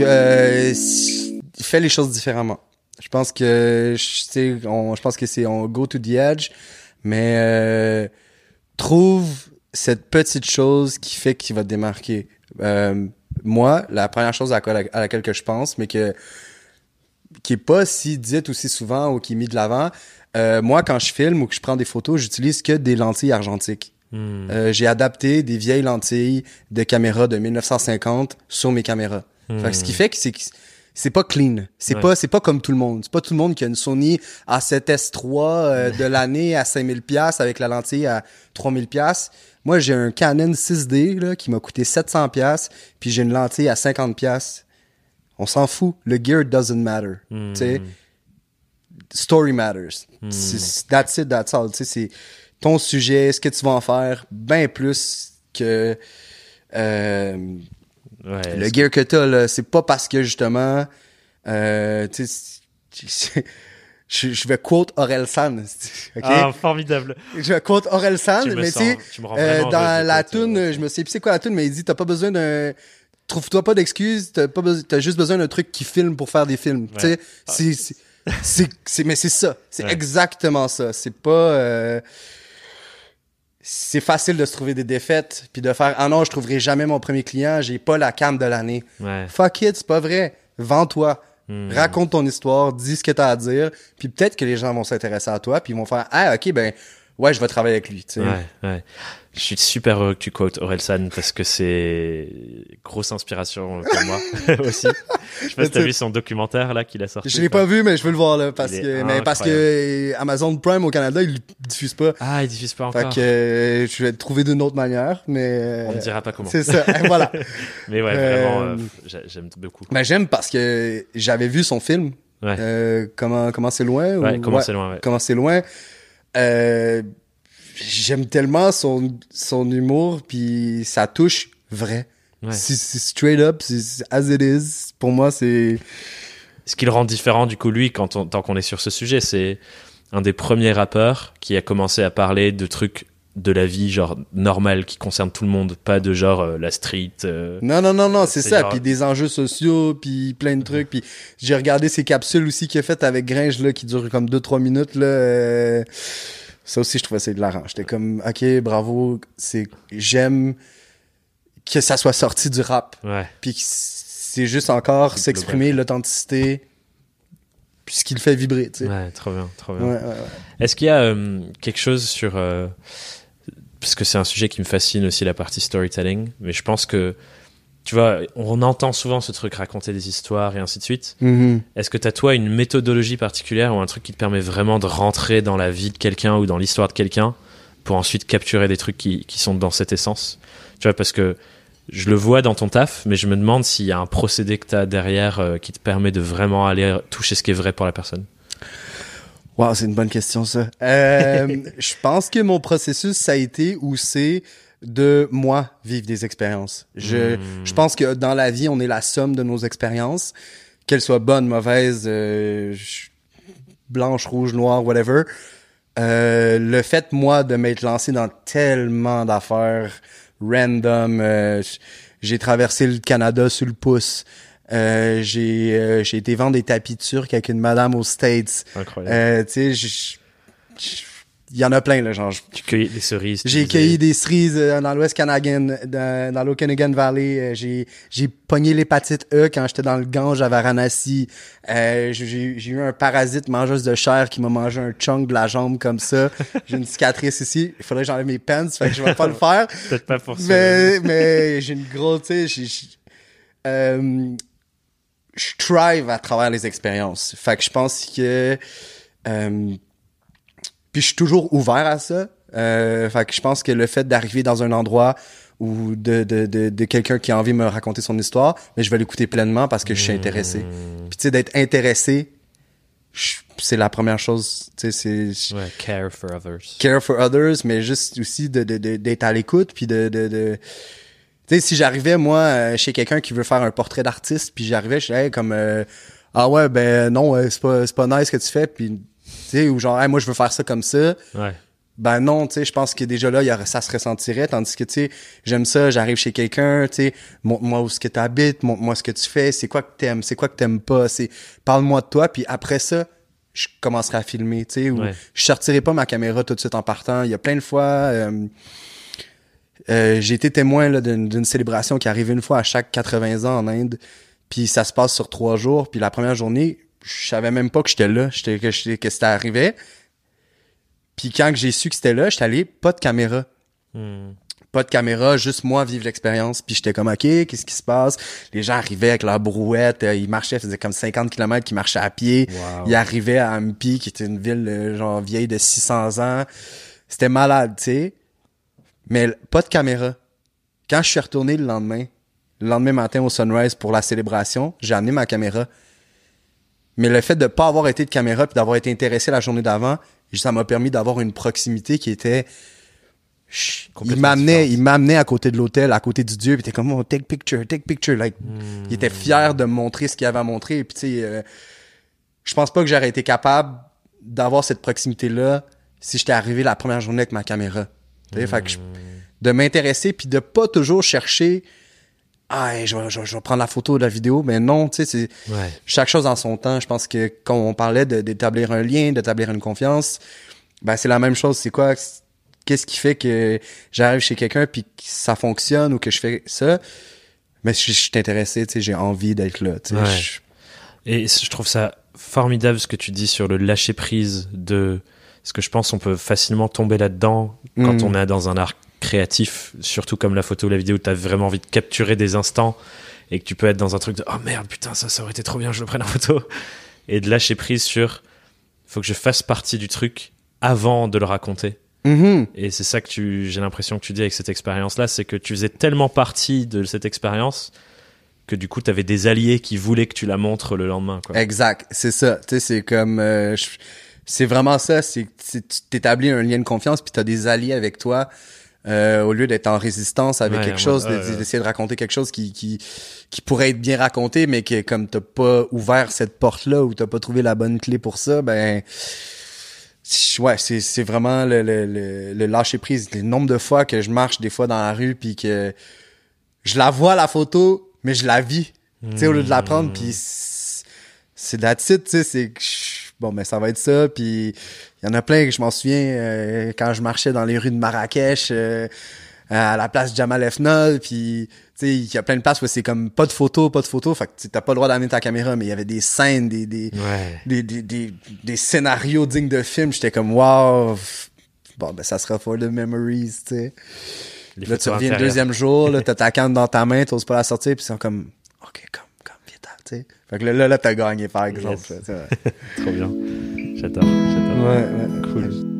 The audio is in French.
Euh, fais les choses différemment. Je pense que je sais, on- je pense que c'est on go to the edge, mais euh, trouve cette petite chose qui fait qu'il va te démarquer. Euh, moi, la première chose à, quoi- à laquelle que je pense, mais que qui est pas si dite aussi souvent ou qui est mis de l'avant. euh, moi, quand je filme ou que je prends des photos, j'utilise que des lentilles argentiques. Hmm. Euh, j'ai adapté des vieilles lentilles de caméra de 1950 sur mes caméras. Fait que ce qui fait que c'est c'est pas clean. C'est Ouais. pas c'est pas comme tout le monde. C'est pas tout le monde qui a une Sony A7S3 euh, de l'année à 5000 pièces avec la lentille à 3000 pièces. Moi, j'ai un Canon 6D là, qui m'a coûté 700 pièces, puis j'ai une lentille à 50 pièces. On s'en fout. Le gear doesn't matter. Hmm. Tu sais, story matters. That's it, that's all. Tu sais, c'est ton sujet, ce que tu vas en faire, bien plus que euh, Ouais, le gear que t'as. là. C'est pas parce que justement, euh, tu sais, je, je vais quote Aurel San. Ah, formidable. Je vais quote Aurel San, Tu mais tu sens- sais, tu rends euh, dans la tune, je me sais plus c'est quoi la tune, mais il dit t'as pas besoin d'un trouve-toi pas d'excuses, t'as pas besoin, t'as juste besoin d'un truc qui filme pour faire des films. Tu sais, c'est, c'est, c'est, c'est- mais c'est ça, c'est Ouais. exactement ça. C'est pas, euh, c'est facile de se trouver des défaites puis de faire ah non je trouverai jamais mon premier client, j'ai pas la cam de l'année. Ouais. Fuck it, c'est pas vrai. Vends-toi. Hmm. Raconte ton histoire, dis ce que t'as à dire, puis peut-être que les gens vont s'intéresser à toi, puis ils vont faire ah ok ben ouais je vais travailler avec lui. tu sais. Ouais, ouais. Je suis super heureux que tu quotes Orelsan parce que c'est grosse inspiration pour moi aussi. Je sais pas si t'as vu son documentaire là qu'il a sorti. Je l'ai pas vu, mais je veux le voir là parce que mais parce que Amazon Prime au Canada il diffuse pas. Ah, il diffuse pas Fait encore. que euh, je vais le trouver d'une autre manière, mais On ne dira pas comment. c'est ça. voilà. Mais ouais, Euh, vraiment, euh, j'ai- j'aime beaucoup. Mais j'aime parce que j'avais vu son film. Ouais. Euh, comment comment c'est loin Ouais, ou- comment c'est loin, ouais. Comment c'est loin. Euh, j'aime tellement son son humour puis ça touche vrai. Ouais. C'est c'est straight up, c'est c'est as it is. Pour moi, c'est Ce qui le rend différent, du coup, lui, quand on, tant qu'on est sur ce sujet, c'est un des premiers rappeurs qui a commencé à parler de trucs de la vie, genre, normal, qui concerne tout le monde, pas de genre euh, la street. euh, Non, non, non, non, c'est C'est ça. genre- Puis des enjeux sociaux, puis plein de trucs. Puis j'ai regardé ces capsules aussi qu'il a faites avec Gringe, là, qui durent comme 2-3 minutes, là. euh, Ça aussi, je trouvais ça de l'arrange. J'étais comme, OK, bravo, c'est, j'aime que ça soit sorti du rap. Ouais. Puis c'est juste encore s'exprimer, l'authenticité, puis ce qui le fait vibrer, tu sais. Ouais, trop bien, trop bien. Ouais, ouais, ouais. Est-ce qu'il y a euh, quelque chose sur... euh, parce que c'est un sujet qui me fascine aussi, la partie storytelling, mais je pense que, tu vois, on entend souvent ce truc raconter des histoires et ainsi de suite. Mhm. Est-ce que tu as, toi, une méthodologie particulière ou un truc qui te permet vraiment de rentrer dans la vie de quelqu'un ou dans l'histoire de quelqu'un pour ensuite capturer des trucs qui, qui sont dans cette essence Tu vois, parce que je le vois dans ton taf, mais je me demande s'il y a un procédé que tu as derrière euh, qui te permet de vraiment aller toucher ce qui est vrai pour la personne. Wow, c'est une bonne question, ça. Euh, je pense que mon processus, ça a été ou c'est de moi vivre des expériences. Je, Hmm. je pense que dans la vie, on est la somme de nos expériences, qu'elles soient bonnes, mauvaises, euh, blanches, rouges, noires, whatever. Euh, le fait, moi, de m'être lancé dans tellement d'affaires random, euh, j'ai traversé le Canada sur le pouce. Euh, j'ai euh, j'ai été vendre des tapis turcs avec une madame aux States. Incroyable. Euh, tu sais, il y en a plein, là, genre. tu cueillis des cerises. J'ai cueilli des cerises euh, dans l'Ouest Canadian, dans, dans l'Okanagan Valley. Euh, J'ai, j'ai pogné l'hépatite E quand j'étais dans le Gange à Varanasi. Euh, j'ai, j'ai eu un parasite mangeuse de chair qui m'a mangé un chunk de la jambe comme ça. J'ai une cicatrice ici. Il faudrait que j'enlève mes pants, fait que je vais pas le faire. Peut-être pas pour ça. Mais, mais j'ai une grosse, tu sais, j'ai- j'ai- euh, je thrive à travers les expériences. Fait que je pense que, euh, puis je suis toujours ouvert à ça. Euh, fait que je pense que le fait d'arriver dans un endroit ou de, de, de, de quelqu'un qui a envie de me raconter son histoire, mais je vais l'écouter pleinement parce que je suis intéressé. Mmh. Puis tu sais, d'être intéressé, c'est la première chose. Tu sais, c'est Ouais, care for others. care for others, mais juste aussi de, de, de- d'être à l'écoute, puis de, de, de... Tu sais, si j'arrivais, moi, euh, chez quelqu'un qui veut faire un portrait d'artiste, puis j'arrivais, je disais, hey, comme, euh, ah ouais, ben non, euh, c'est pas, c'est pas nice ce que tu fais, puis, tu sais, ou genre, hey, moi, je veux faire ça comme ça, Ouais. ben non, tu sais, je pense que déjà là, ça se ressentirait, tandis que, tu sais, j'aime ça, j'arrive chez quelqu'un, tu sais, montre-moi où ce que t'habites, montre-moi ce que tu fais, c'est quoi que t'aimes, c'est quoi que t'aimes pas, c'est, parle-moi de toi, puis après ça, je commencerai à filmer, tu sais, ou Ouais. je sortirai pas ma caméra tout de suite en partant. Il y a plein de fois, euh, euh, j'ai été témoin d'une célébration qui arrive une fois à chaque 80 ans en Inde, puis ça se passe sur trois jours, puis la première journée, je savais même pas que j'étais là, j'étais, que, j'étais- que c'était arrivé. Puis quand que j'ai su que c'était là, j'étais allé, pas de caméra. Hmm. Pas de caméra, juste moi vivre l'expérience. Puis j'étais comme, OK, qu'est-ce qui se passe? Les gens arrivaient avec leur brouette, euh, ils marchaient, faisaient comme 50 km qu'ils marchaient à pied. Wow. Ils arrivaient à Ampi, qui était une ville euh, genre vieille de 600 ans. C'était malade, tu sais. Mais pas de caméra. Quand je suis retourné le lendemain, le lendemain matin au sunrise pour la célébration, j'ai amené ma caméra. Mais le fait de pas avoir été de caméra puis d'avoir été intéressé la journée d'avant, ça m'a permis d'avoir une proximité qui était il m'amenait il m'amenait à côté de l'hôtel à côté du dieu puis t'es comme oh, take picture take picture like Hmm. il était fier de me montrer ce qu'il avait à montrer puis tu sais euh, je pense pas que j'aurais été capable d'avoir cette proximité là si j'étais arrivé la première journée avec ma caméra. Fait que je- de m'intéresser puis de pas toujours chercher ah je, vais, je vais- je vais prendre la photo de la vidéo mais non tu sais c'est Ouais. chaque chose en son temps. Je pense que quand on parlait d'établir un lien, d'établir une confiance, ben c'est la même chose. C'est quoi Qu'est-ce qui fait que j'arrive chez quelqu'un puis que ça fonctionne ou que je fais ça? Mais je, je suis intéressé, tu sais, j'ai envie d'être là. Tu sais, Ouais. Je- Et je trouve ça formidable ce que tu dis sur le lâcher prise de ce que je pense on peut facilement tomber là-dedans quand Mm. on est dans un art créatif, surtout comme la photo ou la vidéo, où tu as vraiment envie de capturer des instants et que tu peux être dans un truc de oh merde, putain, ça, ça aurait été trop bien, je le prenne en photo. Et de lâcher prise sur faut que je fasse partie du truc avant de le raconter. Mhm. Et c'est ça que tu, j'ai l'impression que tu dis avec cette expérience-là, c'est que tu faisais tellement partie de cette expérience que du coup, tu avais des alliés qui voulaient que tu la montres le lendemain. Quoi. Exact, c'est ça. Tu sais, c'est comme, euh, c'est vraiment ça. C'est, c'est- tu t'établis un lien de confiance puis t'as des alliés avec toi. Euh, au lieu d'être en résistance avec Ouais, quelque ouais, chose, ouais, d'essayer de raconter quelque chose qui, qui, qui pourrait être bien raconté, mais que comme t'as pas ouvert cette porte-là ou t'as pas trouvé la bonne clé pour ça, ben c'est- ouais, c'est, c'est vraiment le, le, le, le lâcher prise. Le nombre de fois que je marche des fois dans la rue puis que je la vois la photo, mais je la vis. Tu sais, au lieu de la prendre, puis c'est la titre, tu sais, c'est bon, ben ça va être ça, puis il y en a plein que je m'en souviens euh, quand je marchais dans les rues de Marrakech euh, à la place Jamal Efnol, puis tu sais, il y a plein de places où c'est comme pas de photos, pas de photos, fait que t'as pas le droit d'amener ta caméra, mais il y avait des scènes, des des, Ouais. des, des, des, des scénarios dignes de film, j'étais comme wow, bon ben ça sera for the memories, tu sais. Là, tu reviens le deuxième jour, là, t'as ta canne dans ta main, t'oses pas la sortir, puis ils sont comme, OK, viens tu sais. Fait que là, là, là, t'as gagné, par exemple. Yes. Trop bien. J'adore, j'adore. ouais, ouais. Cool.